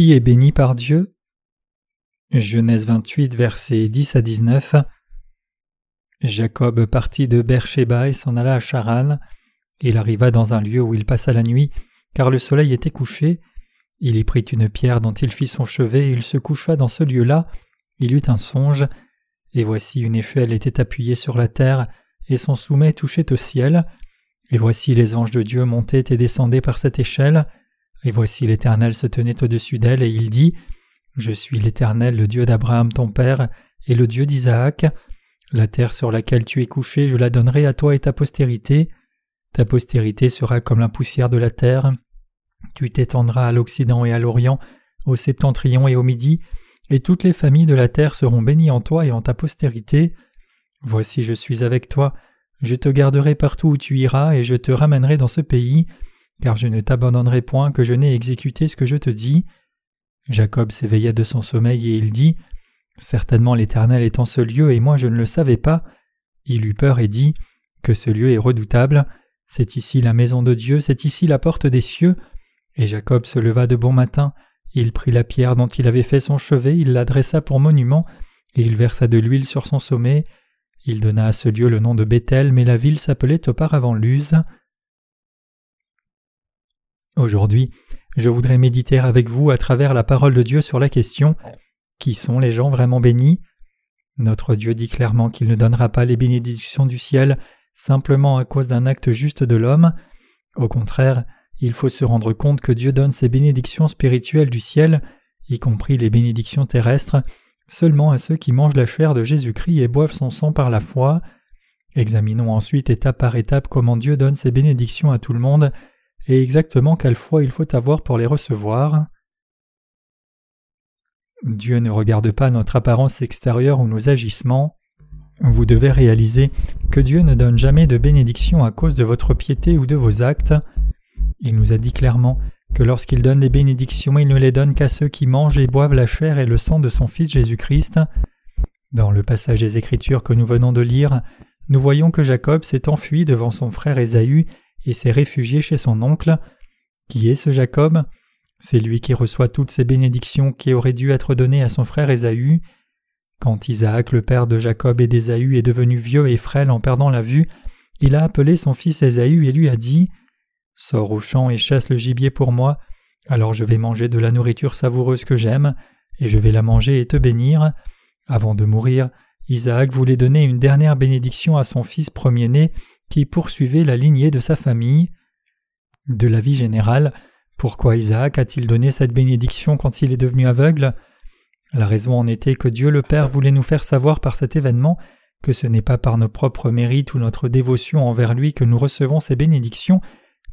Qui est béni par Dieu Genèse 28, versets 10 à 19. Jacob partit de Beersheba et s'en alla à Charan. Il arriva dans un lieu où il passa la nuit, car le soleil était couché. Il y prit une pierre dont il fit son chevet, et il se coucha dans ce lieu-là. Il eut un songe, et voici une échelle était appuyée sur la terre, et son sommet touchait au ciel. Et voici les anges de Dieu montaient et descendaient par cette échelle. Et voici l'Éternel se tenait au-dessus d'elle, et il dit Je suis l'Éternel, le Dieu d'Abraham ton père, et le Dieu d'Isaac. La terre sur laquelle tu es couché, je la donnerai à toi et ta postérité. Ta postérité sera comme la poussière de la terre. Tu t'étendras à l'Occident et à l'Orient, au septentrion et au Midi, et toutes les familles de la terre seront bénies en toi et en ta postérité. Voici je suis avec toi, je te garderai partout où tu iras, et je te ramènerai dans ce pays, car je ne t'abandonnerai point que je n'ai exécuté ce que je te dis. Jacob s'éveilla de son sommeil et il dit Certainement l'Éternel est en ce lieu et moi je ne le savais pas. Il eut peur et dit Que ce lieu est redoutable, c'est ici la maison de Dieu, c'est ici la porte des cieux. Et Jacob se leva de bon matin, il prit la pierre dont il avait fait son chevet, il l'adressa pour monument, et il versa de l'huile sur son sommet. Il donna à ce lieu le nom de Bethel, mais la ville s'appelait auparavant Luz. Aujourd'hui, je voudrais méditer avec vous à travers la parole de Dieu sur la question Qui sont les gens vraiment bénis? Notre Dieu dit clairement qu'il ne donnera pas les bénédictions du ciel simplement à cause d'un acte juste de l'homme. Au contraire, il faut se rendre compte que Dieu donne ses bénédictions spirituelles du ciel, y compris les bénédictions terrestres, seulement à ceux qui mangent la chair de Jésus-Christ et boivent son sang par la foi. Examinons ensuite étape par étape comment Dieu donne ses bénédictions à tout le monde et exactement quelle foi il faut avoir pour les recevoir. Dieu ne regarde pas notre apparence extérieure ou nos agissements. Vous devez réaliser que Dieu ne donne jamais de bénédiction à cause de votre piété ou de vos actes. Il nous a dit clairement que lorsqu'il donne des bénédictions, il ne les donne qu'à ceux qui mangent et boivent la chair et le sang de son Fils Jésus-Christ. Dans le passage des Écritures que nous venons de lire, nous voyons que Jacob s'est enfui devant son frère Ésaü et s'est réfugié chez son oncle. Qui est ce Jacob C'est lui qui reçoit toutes ces bénédictions qui auraient dû être données à son frère Ésaü. Quand Isaac, le père de Jacob et d'Ésaü, est devenu vieux et frêle en perdant la vue, il a appelé son fils Ésaü et lui a dit Sors au champ et chasse le gibier pour moi, alors je vais manger de la nourriture savoureuse que j'aime, et je vais la manger et te bénir. Avant de mourir, Isaac voulait donner une dernière bénédiction à son fils premier-né qui poursuivait la lignée de sa famille. De la vie générale, pourquoi Isaac a-t-il donné cette bénédiction quand il est devenu aveugle? La raison en était que Dieu le Père voulait nous faire savoir par cet événement que ce n'est pas par nos propres mérites ou notre dévotion envers lui que nous recevons ces bénédictions,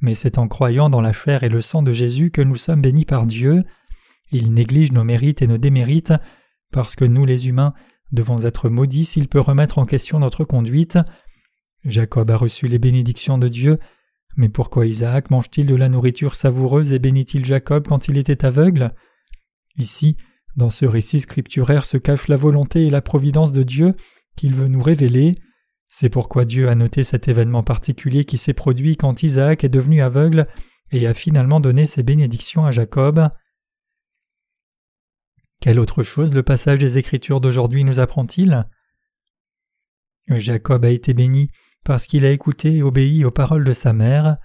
mais c'est en croyant dans la chair et le sang de Jésus que nous sommes bénis par Dieu. Il néglige nos mérites et nos démérites, parce que nous les humains devons être maudits s'il peut remettre en question notre conduite. Jacob a reçu les bénédictions de Dieu, mais pourquoi Isaac mange-t-il de la nourriture savoureuse et bénit-il Jacob quand il était aveugle? Ici, dans ce récit scripturaire se cache la volonté et la providence de Dieu qu'il veut nous révéler. C'est pourquoi Dieu a noté cet événement particulier qui s'est produit quand Isaac est devenu aveugle et a finalement donné ses bénédictions à Jacob. Quelle autre chose le passage des Écritures d'aujourd'hui nous apprend-il? Jacob a été béni parce qu'il a écouté et obéi aux paroles de sa mère.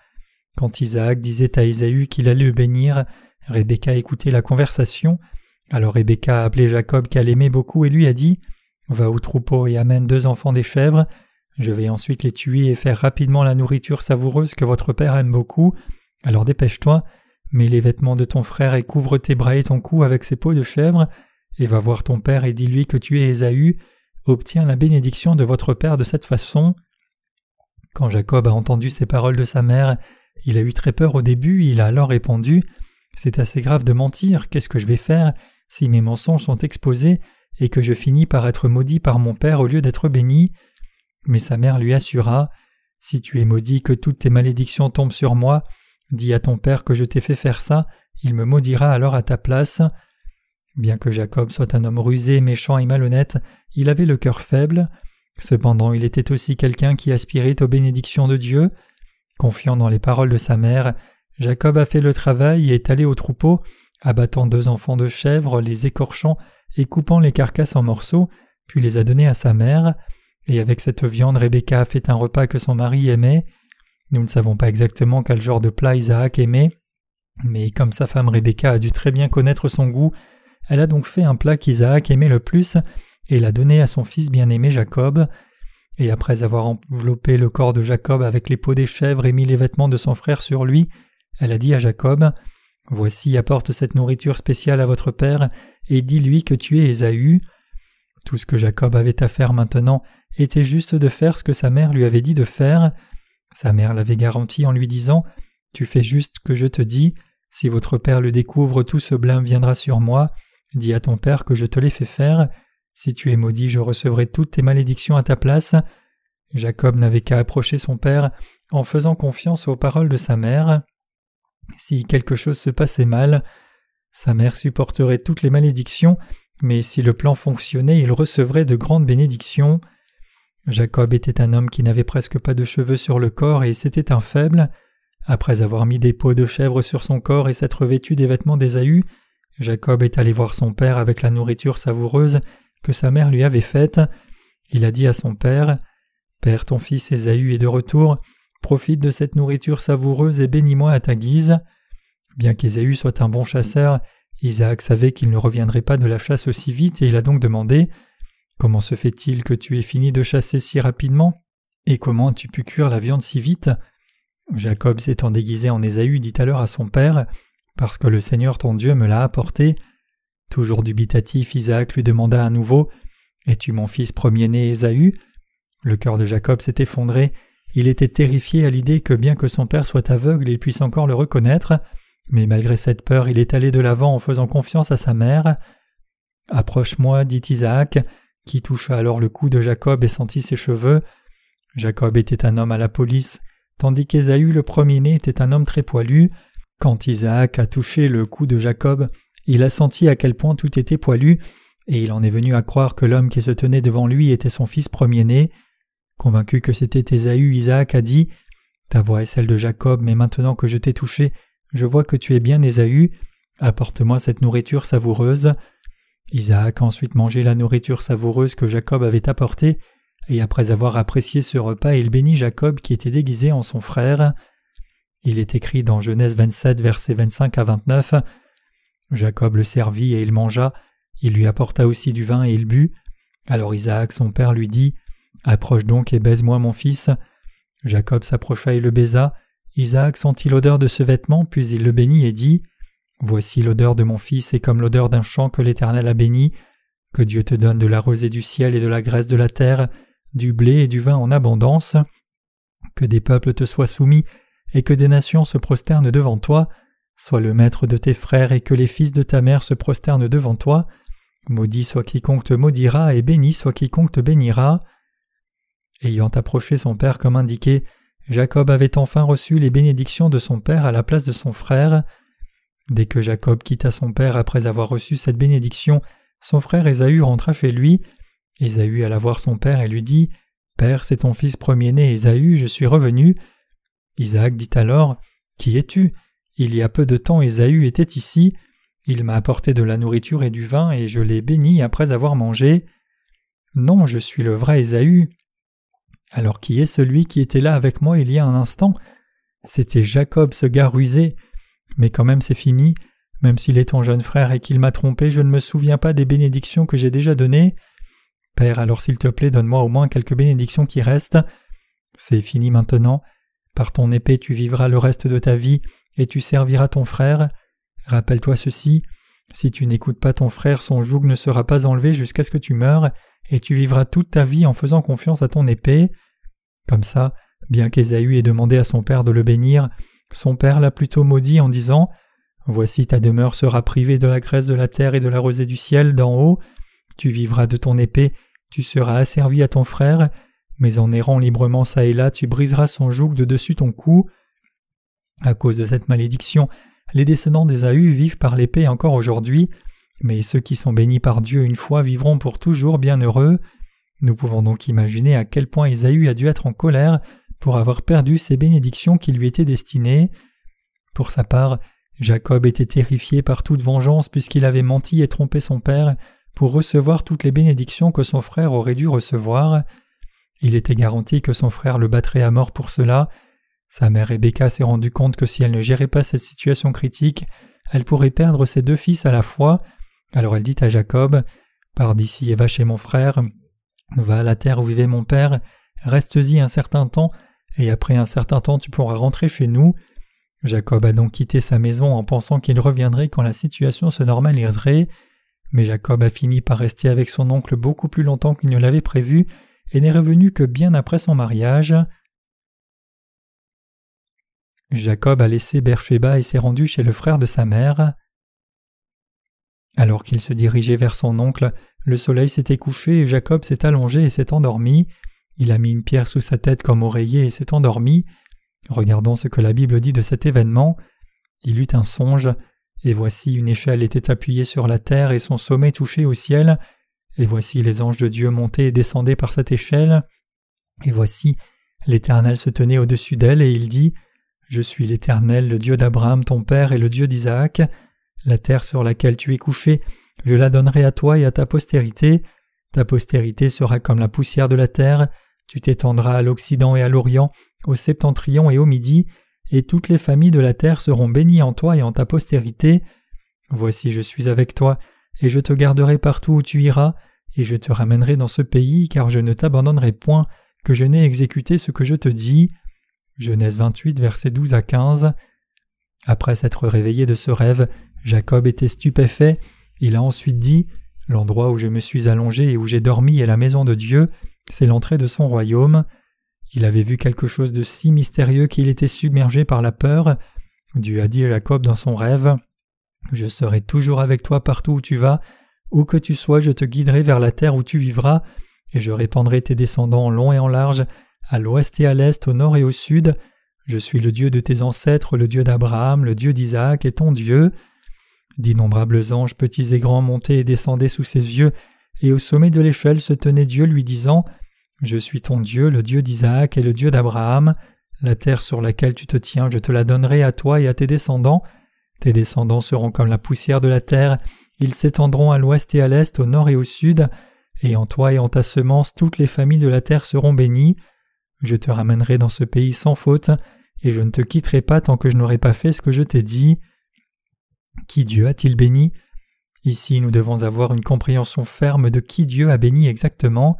Quand Isaac disait à Ésaü qu'il allait le bénir, Rebecca écoutait la conversation. Alors Rebecca a appelé Jacob qu'elle aimait beaucoup et lui a dit Va au troupeau et amène deux enfants des chèvres. Je vais ensuite les tuer et faire rapidement la nourriture savoureuse que votre père aime beaucoup. Alors dépêche-toi, mets les vêtements de ton frère et couvre tes bras et ton cou avec ses peaux de chèvre, et va voir ton père et dis-lui que tu es Ésaü. Obtiens la bénédiction de votre père de cette façon. Quand Jacob a entendu ces paroles de sa mère, il a eu très peur au début, il a alors répondu C'est assez grave de mentir, qu'est-ce que je vais faire si mes mensonges sont exposés et que je finis par être maudit par mon père au lieu d'être béni? Mais sa mère lui assura Si tu es maudit, que toutes tes malédictions tombent sur moi, dis à ton père que je t'ai fait faire ça, il me maudira alors à ta place. Bien que Jacob soit un homme rusé, méchant et malhonnête, il avait le cœur faible. Cependant, il était aussi quelqu'un qui aspirait aux bénédictions de Dieu. Confiant dans les paroles de sa mère, Jacob a fait le travail et est allé au troupeau abattant deux enfants de chèvre, les écorchant et coupant les carcasses en morceaux, puis les a donnés à sa mère. Et avec cette viande, Rebecca a fait un repas que son mari aimait. Nous ne savons pas exactement quel genre de plat Isaac aimait, mais comme sa femme Rebecca a dû très bien connaître son goût, elle a donc fait un plat qu'Isaac aimait le plus et l'a donné à son fils bien-aimé Jacob. Et après avoir enveloppé le corps de Jacob avec les peaux des chèvres et mis les vêtements de son frère sur lui, elle a dit à Jacob Voici, apporte cette nourriture spéciale à votre père, et dis-lui que tu es Ésaü. Tout ce que Jacob avait à faire maintenant était juste de faire ce que sa mère lui avait dit de faire. Sa mère l'avait garanti en lui disant Tu fais juste ce que je te dis, si votre père le découvre, tout ce blâme viendra sur moi. Dis à ton père que je te l'ai fait faire. Si tu es maudit, je recevrai toutes tes malédictions à ta place. Jacob n'avait qu'à approcher son père en faisant confiance aux paroles de sa mère. Si quelque chose se passait mal, sa mère supporterait toutes les malédictions, mais si le plan fonctionnait, il recevrait de grandes bénédictions. Jacob était un homme qui n'avait presque pas de cheveux sur le corps et c'était un faible. Après avoir mis des peaux de chèvre sur son corps et s'être vêtu des vêtements d'Ésaü, Jacob est allé voir son père avec la nourriture savoureuse que sa mère lui avait faite. Il a dit à son père Père, ton fils Ésaü est de retour, profite de cette nourriture savoureuse et bénis-moi à ta guise. Bien qu'Ésaü soit un bon chasseur, Isaac savait qu'il ne reviendrait pas de la chasse aussi vite et il a donc demandé Comment se fait-il que tu aies fini de chasser si rapidement? Et comment as-tu pu cuire la viande si vite? Jacob s'étant déguisé en Ésaü dit alors à son père Parce que le Seigneur ton Dieu me l'a apporté. Toujours dubitatif, Isaac lui demanda à nouveau Es-tu mon fils premier-né Ésaü? Le cœur de Jacob s'est effondré il était terrifié à l'idée que bien que son père soit aveugle, il puisse encore le reconnaître, mais malgré cette peur, il est allé de l'avant en faisant confiance à sa mère. Approche-moi, dit Isaac, qui toucha alors le cou de Jacob et sentit ses cheveux. Jacob était un homme à la police, tandis qu'Ésaü le premier-né était un homme très poilu. Quand Isaac a touché le cou de Jacob, il a senti à quel point tout était poilu, et il en est venu à croire que l'homme qui se tenait devant lui était son fils premier-né. Convaincu que c'était Ésaü, Isaac a dit Ta voix est celle de Jacob, mais maintenant que je t'ai touché, je vois que tu es bien Ésaü. Apporte-moi cette nourriture savoureuse. Isaac a ensuite mangé la nourriture savoureuse que Jacob avait apportée, et après avoir apprécié ce repas, il bénit Jacob qui était déguisé en son frère. Il est écrit dans Genèse 27, versets 25 à 29. Jacob le servit et il mangea, il lui apporta aussi du vin et il but. Alors Isaac son père lui dit Approche donc et baise-moi mon fils. Jacob s'approcha et le baisa. Isaac sentit l'odeur de ce vêtement, puis il le bénit et dit Voici l'odeur de mon fils est comme l'odeur d'un champ que l'Éternel a béni. Que Dieu te donne de la rosée du ciel et de la graisse de la terre, du blé et du vin en abondance. Que des peuples te soient soumis et que des nations se prosternent devant toi. Sois le maître de tes frères et que les fils de ta mère se prosternent devant toi. Maudit soit quiconque te maudira et béni soit quiconque te bénira. Ayant approché son père comme indiqué, Jacob avait enfin reçu les bénédictions de son père à la place de son frère. Dès que Jacob quitta son père après avoir reçu cette bénédiction, son frère Ésaü rentra chez lui. Ésaü alla voir son père et lui dit Père, c'est ton fils premier-né Ésaü, je suis revenu. Isaac dit alors Qui es-tu? Il y a peu de temps Ésaü était ici. Il m'a apporté de la nourriture et du vin et je l'ai béni après avoir mangé. Non, je suis le vrai Ésaü, alors qui est celui qui était là avec moi il y a un instant? C'était Jacob ce gars rusé. Mais quand même c'est fini. Même s'il est ton jeune frère et qu'il m'a trompé, je ne me souviens pas des bénédictions que j'ai déjà données. Père, alors s'il te plaît, donne-moi au moins quelques bénédictions qui restent. C'est fini maintenant. Par ton épée tu vivras le reste de ta vie et tu serviras ton frère. Rappelle-toi ceci. Si tu n'écoutes pas ton frère, son joug ne sera pas enlevé jusqu'à ce que tu meures, et tu vivras toute ta vie en faisant confiance à ton épée. Comme ça, bien qu'Ésaü ait demandé à son père de le bénir, son père l'a plutôt maudit en disant Voici ta demeure sera privée de la graisse de la terre et de la rosée du ciel d'en haut, tu vivras de ton épée, tu seras asservi à ton frère, mais en errant librement çà et là, tu briseras son joug de dessus ton cou. À cause de cette malédiction, les descendants d'Ésaü vivent par l'épée encore aujourd'hui, mais ceux qui sont bénis par Dieu une fois vivront pour toujours bien heureux. Nous pouvons donc imaginer à quel point Ésaü a dû être en colère pour avoir perdu ces bénédictions qui lui étaient destinées. Pour sa part, Jacob était terrifié par toute vengeance puisqu'il avait menti et trompé son père pour recevoir toutes les bénédictions que son frère aurait dû recevoir. Il était garanti que son frère le battrait à mort pour cela. Sa mère Rebecca s'est rendue compte que si elle ne gérait pas cette situation critique, elle pourrait perdre ses deux fils à la fois. Alors elle dit à Jacob Pars d'ici et va chez mon frère. Va à la terre où vivait mon père, reste-y un certain temps, et après un certain temps tu pourras rentrer chez nous. Jacob a donc quitté sa maison en pensant qu'il reviendrait quand la situation se normaliserait, mais Jacob a fini par rester avec son oncle beaucoup plus longtemps qu'il ne l'avait prévu et n'est revenu que bien après son mariage. Jacob a laissé Bercheba et s'est rendu chez le frère de sa mère. Alors qu'il se dirigeait vers son oncle, le soleil s'était couché et Jacob s'est allongé et s'est endormi. Il a mis une pierre sous sa tête comme oreiller et s'est endormi. Regardons ce que la Bible dit de cet événement. Il eut un songe, et voici une échelle était appuyée sur la terre et son sommet touché au ciel, et voici les anges de Dieu montaient et descendaient par cette échelle, et voici l'Éternel se tenait au-dessus d'elle, et il dit Je suis l'Éternel, le Dieu d'Abraham ton père et le Dieu d'Isaac. La terre sur laquelle tu es couché, je la donnerai à toi et à ta postérité. Ta postérité sera comme la poussière de la terre, tu t'étendras à l'Occident et à l'Orient, au septentrion et au midi, et toutes les familles de la terre seront bénies en toi et en ta postérité. Voici je suis avec toi, et je te garderai partout où tu iras, et je te ramènerai dans ce pays, car je ne t'abandonnerai point, que je n'ai exécuté ce que je te dis. Genèse 28, versets 12 à 15. Après s'être réveillé de ce rêve, Jacob était stupéfait. Il a ensuite dit L'endroit où je me suis allongé et où j'ai dormi est la maison de Dieu, c'est l'entrée de son royaume. Il avait vu quelque chose de si mystérieux qu'il était submergé par la peur. Dieu a dit à Jacob dans son rêve Je serai toujours avec toi partout où tu vas, où que tu sois, je te guiderai vers la terre où tu vivras, et je répandrai tes descendants en long et en large, à l'ouest et à l'est, au nord et au sud. Je suis le Dieu de tes ancêtres, le Dieu d'Abraham, le Dieu d'Isaac et ton Dieu. D'innombrables anges, petits et grands, montaient et descendaient sous ses yeux, et au sommet de l'échelle se tenait Dieu lui disant Je suis ton Dieu, le Dieu d'Isaac et le Dieu d'Abraham. La terre sur laquelle tu te tiens, je te la donnerai à toi et à tes descendants. Tes descendants seront comme la poussière de la terre, ils s'étendront à l'ouest et à l'est, au nord et au sud, et en toi et en ta semence toutes les familles de la terre seront bénies. Je te ramènerai dans ce pays sans faute, et je ne te quitterai pas tant que je n'aurai pas fait ce que je t'ai dit. Qui Dieu a-t-il béni? Ici nous devons avoir une compréhension ferme de qui Dieu a béni exactement.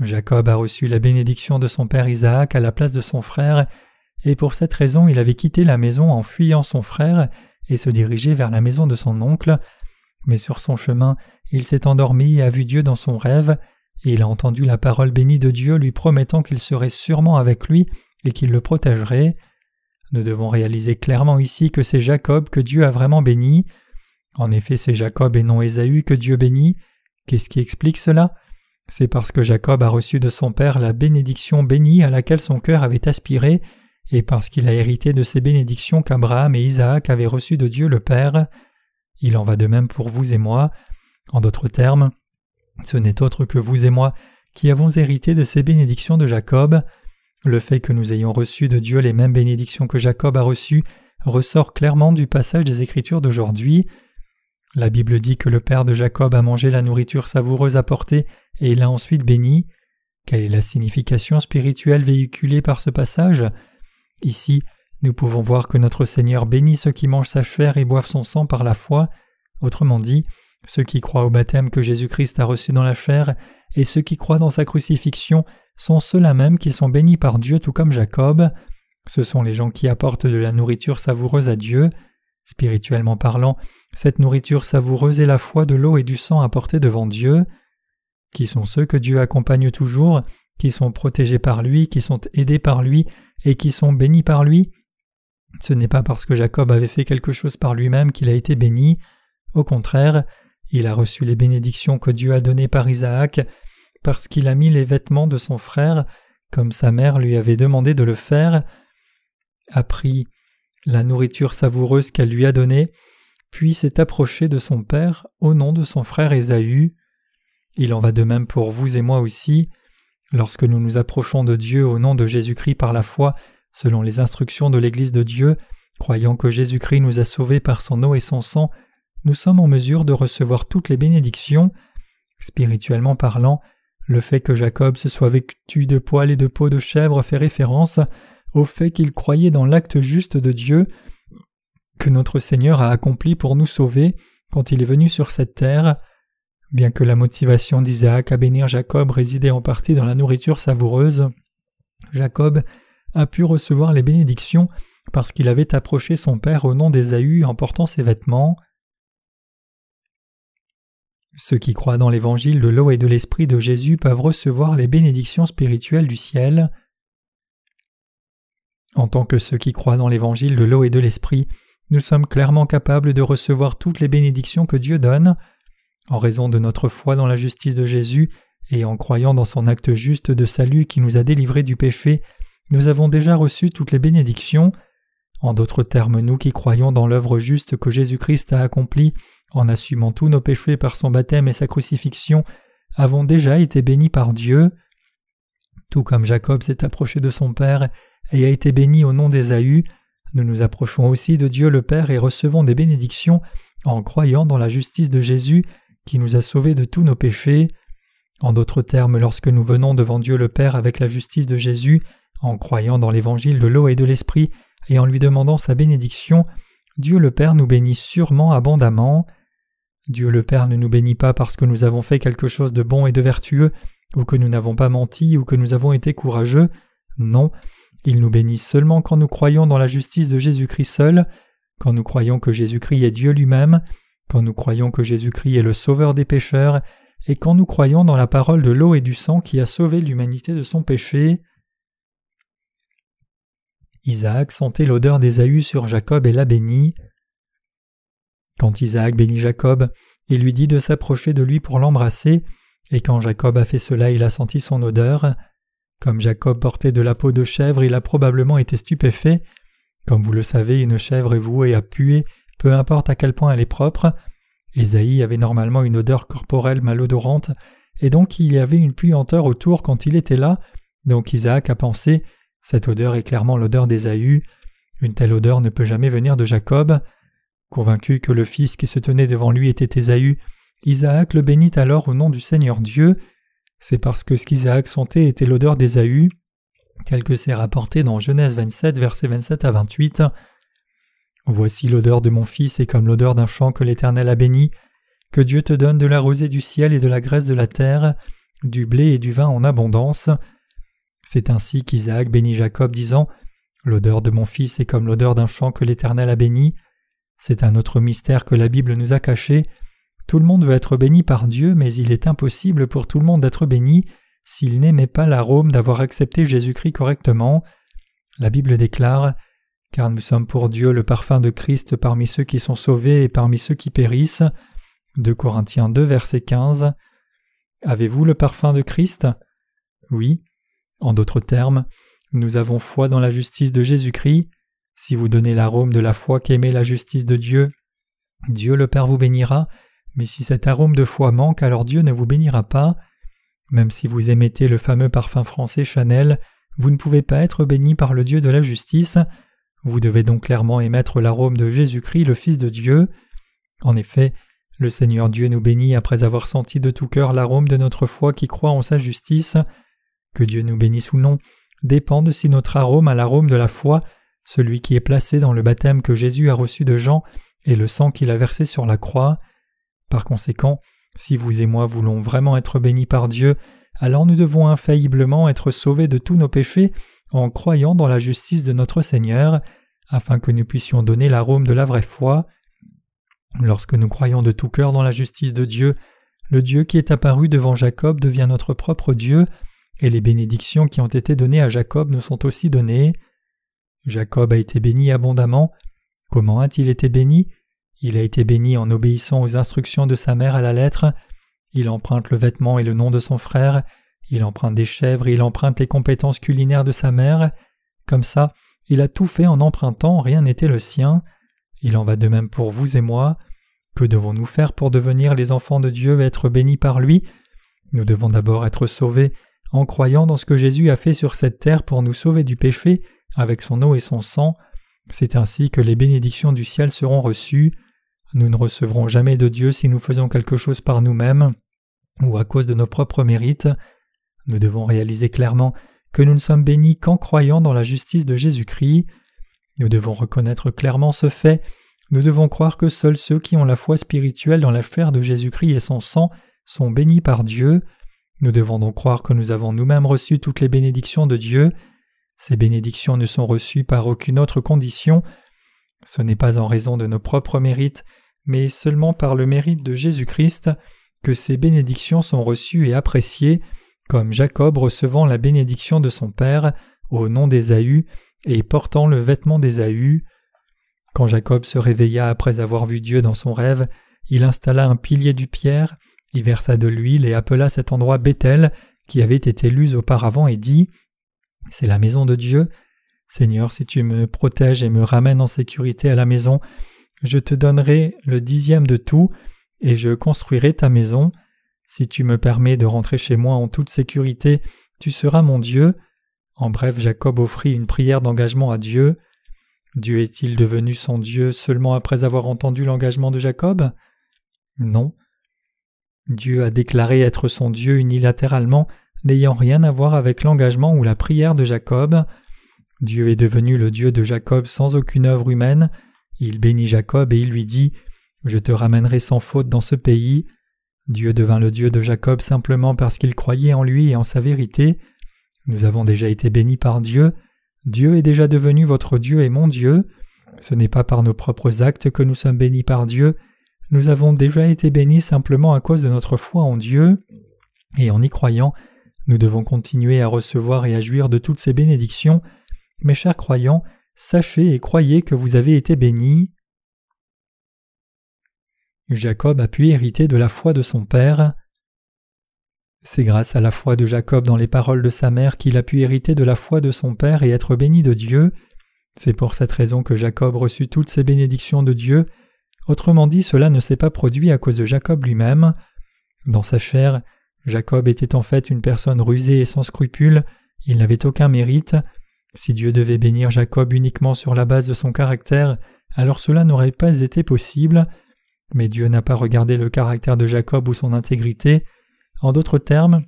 Jacob a reçu la bénédiction de son père Isaac à la place de son frère, et pour cette raison il avait quitté la maison en fuyant son frère et se dirigeait vers la maison de son oncle. Mais sur son chemin, il s'est endormi et a vu Dieu dans son rêve, il a entendu la parole bénie de Dieu lui promettant qu'il serait sûrement avec lui et qu'il le protégerait. Nous devons réaliser clairement ici que c'est Jacob que Dieu a vraiment béni. En effet, c'est Jacob et non Ésaü que Dieu bénit. Qu'est-ce qui explique cela? C'est parce que Jacob a reçu de son père la bénédiction bénie à laquelle son cœur avait aspiré, et parce qu'il a hérité de ces bénédictions qu'Abraham et Isaac avaient reçues de Dieu le Père. Il en va de même pour vous et moi. En d'autres termes, ce n'est autre que vous et moi qui avons hérité de ces bénédictions de Jacob. Le fait que nous ayons reçu de Dieu les mêmes bénédictions que Jacob a reçues ressort clairement du passage des Écritures d'aujourd'hui. La Bible dit que le père de Jacob a mangé la nourriture savoureuse apportée et l'a ensuite béni. Quelle est la signification spirituelle véhiculée par ce passage? Ici, nous pouvons voir que notre Seigneur bénit ceux qui mangent sa chair et boivent son sang par la foi, autrement dit, ceux qui croient au baptême que Jésus-Christ a reçu dans la chair et ceux qui croient dans sa crucifixion sont ceux-là même qui sont bénis par Dieu tout comme Jacob. Ce sont les gens qui apportent de la nourriture savoureuse à Dieu. Spirituellement parlant, cette nourriture savoureuse est la foi de l'eau et du sang apportés devant Dieu. Qui sont ceux que Dieu accompagne toujours, qui sont protégés par lui, qui sont aidés par lui et qui sont bénis par lui? Ce n'est pas parce que Jacob avait fait quelque chose par lui-même qu'il a été béni. Au contraire, il a reçu les bénédictions que Dieu a données par Isaac parce qu'il a mis les vêtements de son frère comme sa mère lui avait demandé de le faire, a pris la nourriture savoureuse qu'elle lui a donnée, puis s'est approché de son père au nom de son frère Ésaü. Il en va de même pour vous et moi aussi. Lorsque nous nous approchons de Dieu au nom de Jésus-Christ par la foi, selon les instructions de l'Église de Dieu, croyant que Jésus-Christ nous a sauvés par son eau et son sang, nous sommes en mesure de recevoir toutes les bénédictions. Spirituellement parlant, le fait que Jacob se soit vêtu de poils et de peau de chèvre fait référence au fait qu'il croyait dans l'acte juste de Dieu que notre Seigneur a accompli pour nous sauver quand il est venu sur cette terre. Bien que la motivation d'Isaac à bénir Jacob résidait en partie dans la nourriture savoureuse, Jacob a pu recevoir les bénédictions parce qu'il avait approché son père au nom d'Ésaü en portant ses vêtements. Ceux qui croient dans l'évangile de l'eau et de l'esprit de Jésus peuvent recevoir les bénédictions spirituelles du ciel. En tant que ceux qui croient dans l'évangile de l'eau et de l'esprit, nous sommes clairement capables de recevoir toutes les bénédictions que Dieu donne. En raison de notre foi dans la justice de Jésus et en croyant dans son acte juste de salut qui nous a délivrés du péché, nous avons déjà reçu toutes les bénédictions. En d'autres termes, nous qui croyons dans l'œuvre juste que Jésus-Christ a accomplie en assumant tous nos péchés par son baptême et sa crucifixion, avons déjà été bénis par Dieu. Tout comme Jacob s'est approché de son Père et a été béni au nom d'Ésaü, nous nous approchons aussi de Dieu le Père et recevons des bénédictions en croyant dans la justice de Jésus qui nous a sauvés de tous nos péchés. En d'autres termes, lorsque nous venons devant Dieu le Père avec la justice de Jésus, en croyant dans l'évangile de l'eau et de l'esprit, et en lui demandant sa bénédiction, Dieu le Père nous bénit sûrement abondamment. Dieu le Père ne nous bénit pas parce que nous avons fait quelque chose de bon et de vertueux, ou que nous n'avons pas menti, ou que nous avons été courageux. Non, il nous bénit seulement quand nous croyons dans la justice de Jésus-Christ seul, quand nous croyons que Jésus-Christ est Dieu lui-même, quand nous croyons que Jésus-Christ est le Sauveur des pécheurs, et quand nous croyons dans la parole de l'eau et du sang qui a sauvé l'humanité de son péché. Isaac sentait l'odeur d'Ésaü sur Jacob et l'a béni. Quand Isaac bénit Jacob, il lui dit de s'approcher de lui pour l'embrasser, et quand Jacob a fait cela, il a senti son odeur. Comme Jacob portait de la peau de chèvre, il a probablement été stupéfait. Comme vous le savez, une chèvre est vouée à puer, peu importe à quel point elle est propre. Ésaïe avait normalement une odeur corporelle malodorante, et donc il y avait une puanteur autour quand il était là, donc Isaac a pensé Cette odeur est clairement l'odeur d'Ésaü. Une telle odeur ne peut jamais venir de Jacob. Convaincu que le fils qui se tenait devant lui était Ésaü, Isaac le bénit alors au nom du Seigneur Dieu, c'est parce que ce qu'Isaac sentait était l'odeur d'Ésaü, tel que c'est rapporté dans Genèse 27, versets 27 à 28. Voici l'odeur de mon fils est comme l'odeur d'un champ que l'Éternel a béni. Que Dieu te donne de la rosée du ciel et de la graisse de la terre, du blé et du vin en abondance. C'est ainsi qu'Isaac bénit Jacob, disant L'odeur de mon fils est comme l'odeur d'un champ que l'Éternel a béni. C'est un autre mystère que la Bible nous a caché. Tout le monde veut être béni par Dieu, mais il est impossible pour tout le monde d'être béni s'il n'aimait pas l'arôme d'avoir accepté Jésus-Christ correctement. La Bible déclare Car nous sommes pour Dieu le parfum de Christ parmi ceux qui sont sauvés et parmi ceux qui périssent. 2 Corinthiens 2, verset 15. Avez-vous le parfum de Christ? Oui. En d'autres termes, nous avons foi dans la justice de Jésus-Christ. Si vous donnez l'arôme de la foi qu'aimait la justice de Dieu, Dieu le Père vous bénira mais si cet arôme de foi manque, alors Dieu ne vous bénira pas. Même si vous émettez le fameux parfum français Chanel, vous ne pouvez pas être béni par le Dieu de la justice. Vous devez donc clairement émettre l'arôme de Jésus-Christ, le Fils de Dieu. En effet, le Seigneur Dieu nous bénit après avoir senti de tout cœur l'arôme de notre foi qui croit en sa justice. Que Dieu nous bénisse ou non dépend de si notre arôme a l'arôme de la foi, celui qui est placé dans le baptême que Jésus a reçu de Jean et le sang qu'il a versé sur la croix. Par conséquent, si vous et moi voulons vraiment être bénis par Dieu, alors nous devons infailliblement être sauvés de tous nos péchés en croyant dans la justice de notre Seigneur, afin que nous puissions donner l'arôme de la vraie foi. Lorsque nous croyons de tout cœur dans la justice de Dieu, le Dieu qui est apparu devant Jacob devient notre propre Dieu, et les bénédictions qui ont été données à Jacob nous sont aussi données. Jacob a été béni abondamment. Comment a-t-il été béni? Il a été béni en obéissant aux instructions de sa mère à la lettre. Il emprunte le vêtement et le nom de son frère. Il emprunte des chèvres il emprunte les compétences culinaires de sa mère. Comme ça, il a tout fait en empruntant, rien n'était le sien. Il en va de même pour vous et moi. Que devons-nous faire pour devenir les enfants de Dieu et être bénis par lui? Nous devons d'abord être sauvés en croyant dans ce que Jésus a fait sur cette terre pour nous sauver du péché avec son eau et son sang. C'est ainsi que les bénédictions du ciel seront reçues. Nous ne recevrons jamais de Dieu si nous faisons quelque chose par nous-mêmes ou à cause de nos propres mérites. Nous devons réaliser clairement que nous ne sommes bénis qu'en croyant dans la justice de Jésus-Christ. Nous devons reconnaître clairement ce fait. Nous devons croire que seuls ceux qui ont la foi spirituelle dans la chair de Jésus-Christ et son sang sont bénis par Dieu. Nous devons donc croire que nous avons nous-mêmes reçu toutes les bénédictions de Dieu. Ces bénédictions ne sont reçues par aucune autre condition. Ce n'est pas en raison de nos propres mérites, mais seulement par le mérite de Jésus-Christ que ces bénédictions sont reçues et appréciées, comme Jacob recevant la bénédiction de son père au nom d'Ésaü et portant le vêtement d'Ésaü. Quand Jacob se réveilla après avoir vu Dieu dans son rêve, il installa un pilier du pierre il versa de l'huile et appela cet endroit Bethel, qui avait été lus auparavant, et dit C'est la maison de Dieu. Seigneur, si tu me protèges et me ramènes en sécurité à la maison, je te donnerai le dixième de tout, et je construirai ta maison. Si tu me permets de rentrer chez moi en toute sécurité, tu seras mon Dieu. En bref, Jacob offrit une prière d'engagement à Dieu. Dieu est-il devenu son Dieu seulement après avoir entendu l'engagement de Jacob Non. Dieu a déclaré être son Dieu unilatéralement, n'ayant rien à voir avec l'engagement ou la prière de Jacob. Dieu est devenu le Dieu de Jacob sans aucune œuvre humaine. Il bénit Jacob et il lui dit Je te ramènerai sans faute dans ce pays. Dieu devint le Dieu de Jacob simplement parce qu'il croyait en lui et en sa vérité. Nous avons déjà été bénis par Dieu. Dieu est déjà devenu votre Dieu et mon Dieu. Ce n'est pas par nos propres actes que nous sommes bénis par Dieu, nous avons déjà été bénis simplement à cause de notre foi en Dieu, et en y croyant, nous devons continuer à recevoir et à jouir de toutes ces bénédictions. Mes chers croyants, sachez et croyez que vous avez été bénis. Jacob a pu hériter de la foi de son père. C'est grâce à la foi de Jacob dans les paroles de sa mère qu'il a pu hériter de la foi de son père et être béni de Dieu. C'est pour cette raison que Jacob reçut toutes ces bénédictions de Dieu, Autrement dit, cela ne s'est pas produit à cause de Jacob lui-même. Dans sa chair, Jacob était en fait une personne rusée et sans scrupules, il n'avait aucun mérite. Si Dieu devait bénir Jacob uniquement sur la base de son caractère, alors cela n'aurait pas été possible. Mais Dieu n'a pas regardé le caractère de Jacob ou son intégrité. En d'autres termes,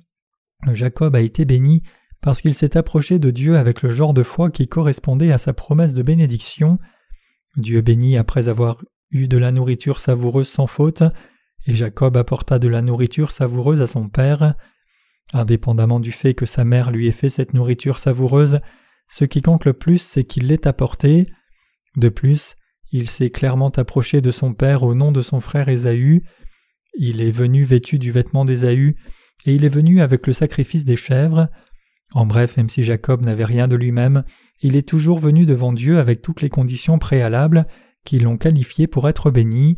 Jacob a été béni parce qu'il s'est approché de Dieu avec le genre de foi qui correspondait à sa promesse de bénédiction. Dieu bénit après avoir eut de la nourriture savoureuse sans faute, et Jacob apporta de la nourriture savoureuse à son père. Indépendamment du fait que sa mère lui ait fait cette nourriture savoureuse, ce qui compte le plus, c'est qu'il l'ait apportée. De plus, il s'est clairement approché de son père au nom de son frère Ésaü. Il est venu vêtu du vêtement d'Ésaü, et il est venu avec le sacrifice des chèvres. En bref, même si Jacob n'avait rien de lui-même, il est toujours venu devant Dieu avec toutes les conditions préalables qui l'ont qualifié pour être béni.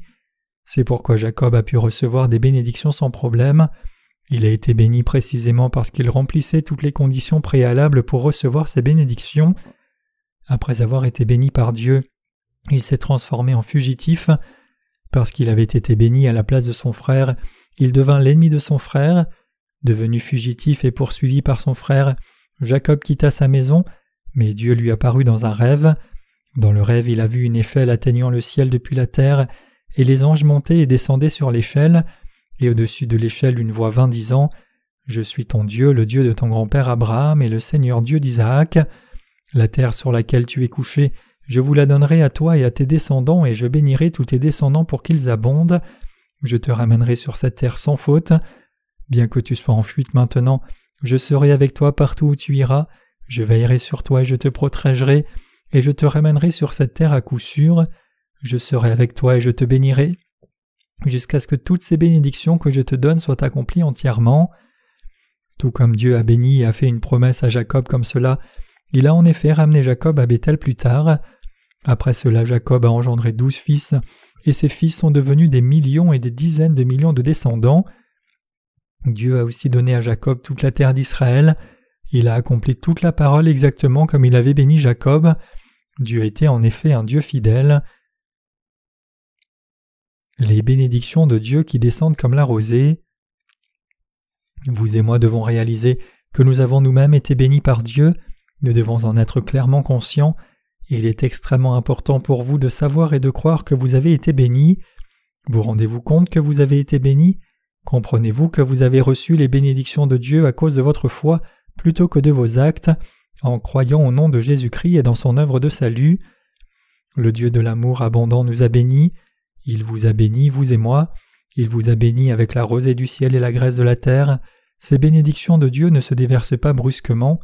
C'est pourquoi Jacob a pu recevoir des bénédictions sans problème. Il a été béni précisément parce qu'il remplissait toutes les conditions préalables pour recevoir ces bénédictions. Après avoir été béni par Dieu, il s'est transformé en fugitif. Parce qu'il avait été béni à la place de son frère, il devint l'ennemi de son frère. Devenu fugitif et poursuivi par son frère, Jacob quitta sa maison, mais Dieu lui apparut dans un rêve. Dans le rêve, il a vu une échelle atteignant le ciel depuis la terre, et les anges montaient et descendaient sur l'échelle, et au-dessus de l'échelle une voix vint disant Je suis ton Dieu, le Dieu de ton grand-père Abraham et le Seigneur Dieu d'Isaac. La terre sur laquelle tu es couché, je vous la donnerai à toi et à tes descendants, et je bénirai tous tes descendants pour qu'ils abondent. Je te ramènerai sur cette terre sans faute. Bien que tu sois en fuite maintenant, je serai avec toi partout où tu iras, je veillerai sur toi et je te protégerai et je te ramènerai sur cette terre à coup sûr, je serai avec toi et je te bénirai, jusqu'à ce que toutes ces bénédictions que je te donne soient accomplies entièrement. Tout comme Dieu a béni et a fait une promesse à Jacob comme cela, il a en effet ramené Jacob à Bethel plus tard. Après cela, Jacob a engendré douze fils, et ces fils sont devenus des millions et des dizaines de millions de descendants. Dieu a aussi donné à Jacob toute la terre d'Israël, il a accompli toute la parole exactement comme il avait béni Jacob, Dieu était en effet un Dieu fidèle. Les bénédictions de Dieu qui descendent comme la rosée. Vous et moi devons réaliser que nous avons nous-mêmes été bénis par Dieu, nous devons en être clairement conscients. Il est extrêmement important pour vous de savoir et de croire que vous avez été béni. Vous rendez-vous compte que vous avez été béni Comprenez-vous que vous avez reçu les bénédictions de Dieu à cause de votre foi plutôt que de vos actes, en croyant au nom de Jésus-Christ et dans son œuvre de salut Le Dieu de l'amour abondant nous a bénis. Il vous a bénis, vous et moi. Il vous a bénis avec la rosée du ciel et la graisse de la terre. Ces bénédictions de Dieu ne se déversent pas brusquement.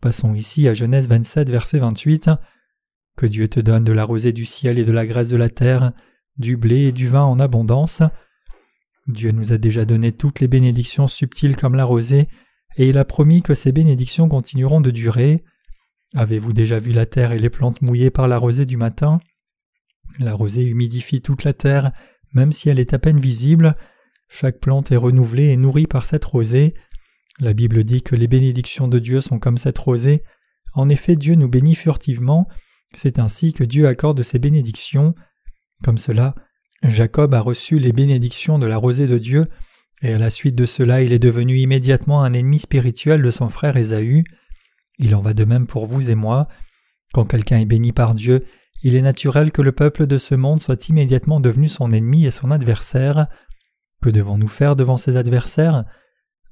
Passons ici à Genèse 27, verset 28. Que Dieu te donne de la rosée du ciel et de la graisse de la terre, du blé et du vin en abondance. Dieu nous a déjà donné toutes les bénédictions subtiles comme la rosée, et il a promis que ces bénédictions continueront de durer. Avez-vous déjà vu la terre et les plantes mouillées par la rosée du matin? La rosée humidifie toute la terre, même si elle est à peine visible. Chaque plante est renouvelée et nourrie par cette rosée. La Bible dit que les bénédictions de Dieu sont comme cette rosée. En effet, Dieu nous bénit furtivement. C'est ainsi que Dieu accorde ses bénédictions. Comme cela, Jacob a reçu les bénédictions de la rosée de Dieu, et à la suite de cela il est devenu immédiatement un ennemi spirituel de son frère Ésaü. Il en va de même pour vous et moi. Quand quelqu'un est béni par Dieu, il est naturel que le peuple de ce monde soit immédiatement devenu son ennemi et son adversaire. Que devons-nous faire devant ces adversaires?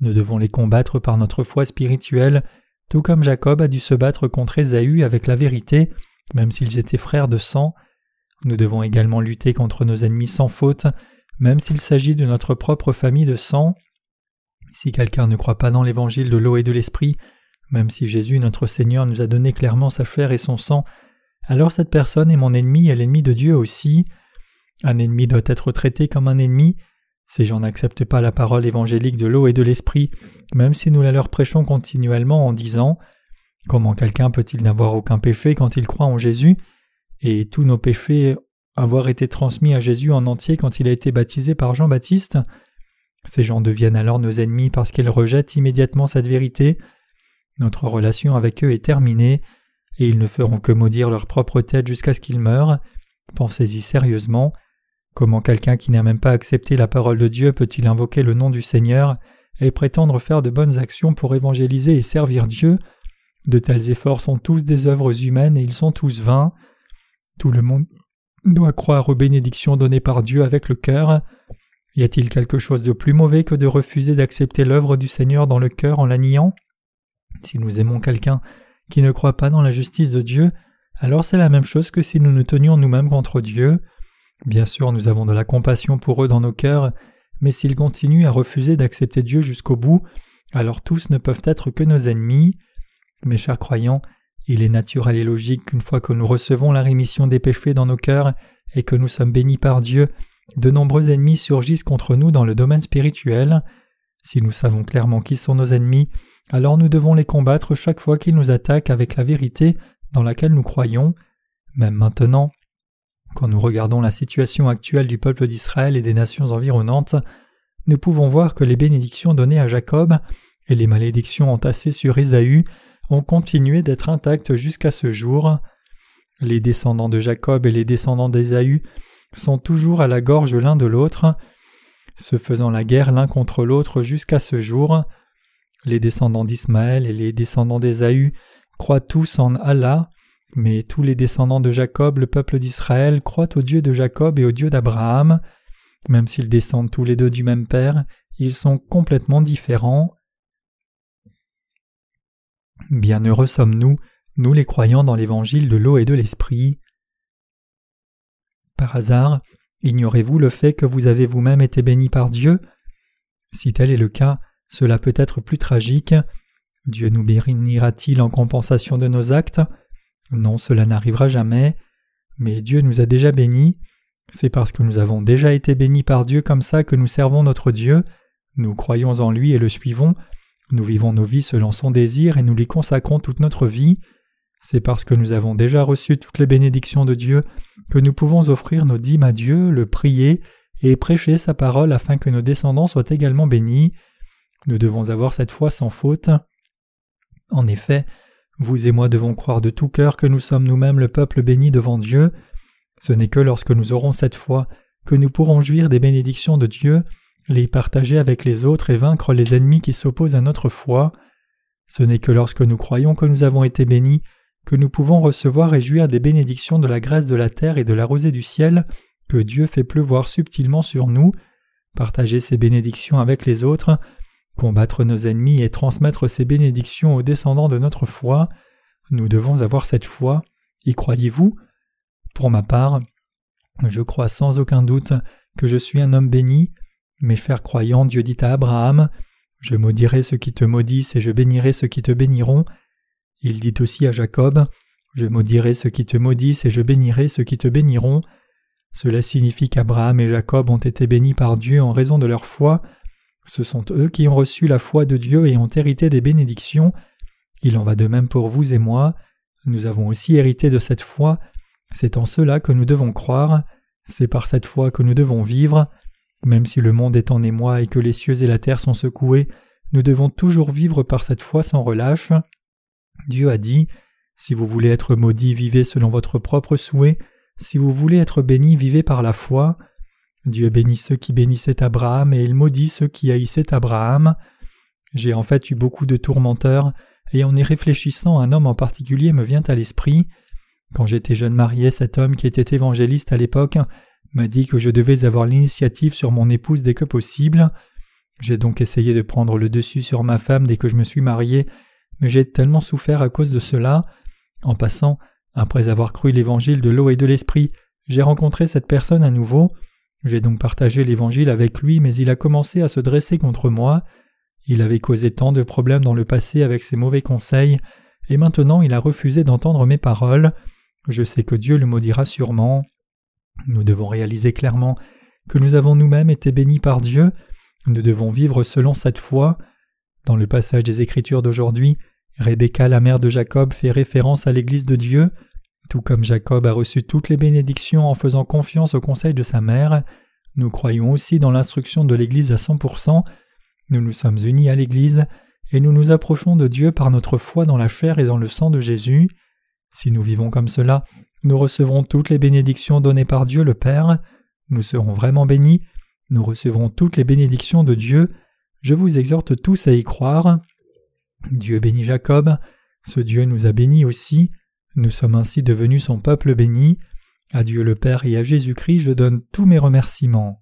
Nous devons les combattre par notre foi spirituelle, tout comme Jacob a dû se battre contre Ésaü avec la vérité, même s'ils étaient frères de sang. Nous devons également lutter contre nos ennemis sans faute, même s'il s'agit de notre propre famille de sang. Si quelqu'un ne croit pas dans l'évangile de l'eau et de l'esprit, même si Jésus notre Seigneur nous a donné clairement sa chair et son sang, alors cette personne est mon ennemi et l'ennemi de Dieu aussi. Un ennemi doit être traité comme un ennemi. Ces gens n'acceptent pas la parole évangélique de l'eau et de l'esprit, même si nous la leur prêchons continuellement en disant Comment quelqu'un peut-il n'avoir aucun péché quand il croit en Jésus? Et tous nos péchés avoir été transmis à Jésus en entier quand il a été baptisé par Jean-Baptiste. Ces gens deviennent alors nos ennemis parce qu'ils rejettent immédiatement cette vérité. Notre relation avec eux est terminée, et ils ne feront que maudire leur propre tête jusqu'à ce qu'ils meurent. Pensez-y sérieusement. Comment quelqu'un qui n'a même pas accepté la parole de Dieu peut-il invoquer le nom du Seigneur et prétendre faire de bonnes actions pour évangéliser et servir Dieu? De tels efforts sont tous des œuvres humaines et ils sont tous vains. Tout le monde doit croire aux bénédictions données par Dieu avec le cœur. Y a-t-il quelque chose de plus mauvais que de refuser d'accepter l'œuvre du Seigneur dans le cœur en la niant? Si nous aimons quelqu'un qui ne croit pas dans la justice de Dieu, alors c'est la même chose que si nous nous tenions nous-mêmes contre Dieu. Bien sûr, nous avons de la compassion pour eux dans nos cœurs, mais s'ils continuent à refuser d'accepter Dieu jusqu'au bout, alors tous ne peuvent être que nos ennemis. Mes chers croyants, il est naturel et logique qu'une fois que nous recevons la rémission des péchés dans nos cœurs et que nous sommes bénis par Dieu, de nombreux ennemis surgissent contre nous dans le domaine spirituel. Si nous savons clairement qui sont nos ennemis, alors nous devons les combattre chaque fois qu'ils nous attaquent avec la vérité dans laquelle nous croyons. Même maintenant, quand nous regardons la situation actuelle du peuple d'Israël et des nations environnantes, nous pouvons voir que les bénédictions données à Jacob et les malédictions entassées sur Ésaü ont continué d'être intactes jusqu'à ce jour. Les descendants de Jacob et les descendants d'Ésaü sont toujours à la gorge l'un de l'autre, se faisant la guerre l'un contre l'autre jusqu'à ce jour. Les descendants d'Ismaël et les descendants d'Ésaü croient tous en Allah, mais tous les descendants de Jacob, le peuple d'Israël, croient au Dieu de Jacob et au Dieu d'Abraham. Même s'ils descendent tous les deux du même Père, ils sont complètement différents. Bienheureux sommes-nous, nous les croyants dans l'évangile de l'eau et de l'esprit. Par hasard, ignorez-vous le fait que vous avez vous-même été béni par Dieu? Si tel est le cas, cela peut être plus tragique. Dieu nous bénira-t-il en compensation de nos actes? Non, cela n'arrivera jamais. Mais Dieu nous a déjà bénis. C'est parce que nous avons déjà été bénis par Dieu comme ça que nous servons notre Dieu. Nous croyons en lui et le suivons. Nous vivons nos vies selon son désir et nous lui consacrons toute notre vie. C'est parce que nous avons déjà reçu toutes les bénédictions de Dieu que nous pouvons offrir nos dîmes à Dieu, le prier et prêcher sa parole afin que nos descendants soient également bénis. Nous devons avoir cette foi sans faute. En effet, vous et moi devons croire de tout cœur que nous sommes nous-mêmes le peuple béni devant Dieu. Ce n'est que lorsque nous aurons cette foi que nous pourrons jouir des bénédictions de Dieu les partager avec les autres et vaincre les ennemis qui s'opposent à notre foi. Ce n'est que lorsque nous croyons que nous avons été bénis que nous pouvons recevoir et jouir des bénédictions de la grâce de la terre et de la rosée du ciel que Dieu fait pleuvoir subtilement sur nous, partager ces bénédictions avec les autres, combattre nos ennemis et transmettre ces bénédictions aux descendants de notre foi. Nous devons avoir cette foi. Y croyez-vous? Pour ma part, je crois sans aucun doute que je suis un homme béni. Mes frères croyants, Dieu dit à Abraham Je maudirai ceux qui te maudissent et je bénirai ceux qui te béniront. Il dit aussi à Jacob Je maudirai ceux qui te maudissent et je bénirai ceux qui te béniront. Cela signifie qu'Abraham et Jacob ont été bénis par Dieu en raison de leur foi. Ce sont eux qui ont reçu la foi de Dieu et ont hérité des bénédictions. Il en va de même pour vous et moi. Nous avons aussi hérité de cette foi. C'est en cela que nous devons croire. C'est par cette foi que nous devons vivre. Même si le monde est en émoi et que les cieux et la terre sont secoués, nous devons toujours vivre par cette foi sans relâche. Dieu a dit Si vous voulez être maudit, vivez selon votre propre souhait. Si vous voulez être béni, vivez par la foi. Dieu bénit ceux qui bénissaient Abraham et il maudit ceux qui haïssaient Abraham. J'ai en fait eu beaucoup de tourmenteurs, et en y réfléchissant, un homme en particulier me vient à l'esprit. Quand j'étais jeune marié, cet homme qui était évangéliste à l'époque m'a dit que je devais avoir l'initiative sur mon épouse dès que possible. J'ai donc essayé de prendre le dessus sur ma femme dès que je me suis marié, mais j'ai tellement souffert à cause de cela. En passant, après avoir cru l'évangile de l'eau et de l'esprit, j'ai rencontré cette personne à nouveau. J'ai donc partagé l'évangile avec lui, mais il a commencé à se dresser contre moi. Il avait causé tant de problèmes dans le passé avec ses mauvais conseils, et maintenant il a refusé d'entendre mes paroles. Je sais que Dieu le maudira sûrement. Nous devons réaliser clairement que nous avons nous-mêmes été bénis par Dieu. Nous devons vivre selon cette foi. Dans le passage des Écritures d'aujourd'hui, Rebecca, la mère de Jacob, fait référence à l'Église de Dieu. Tout comme Jacob a reçu toutes les bénédictions en faisant confiance au conseil de sa mère, nous croyons aussi dans l'instruction de l'Église à 100%. Nous nous sommes unis à l'Église et nous nous approchons de Dieu par notre foi dans la chair et dans le sang de Jésus. Si nous vivons comme cela, nous recevrons toutes les bénédictions données par Dieu le Père. Nous serons vraiment bénis. Nous recevrons toutes les bénédictions de Dieu. Je vous exhorte tous à y croire. Dieu bénit Jacob, ce Dieu nous a bénis aussi, nous sommes ainsi devenus son peuple béni. À Dieu le Père et à Jésus-Christ je donne tous mes remerciements.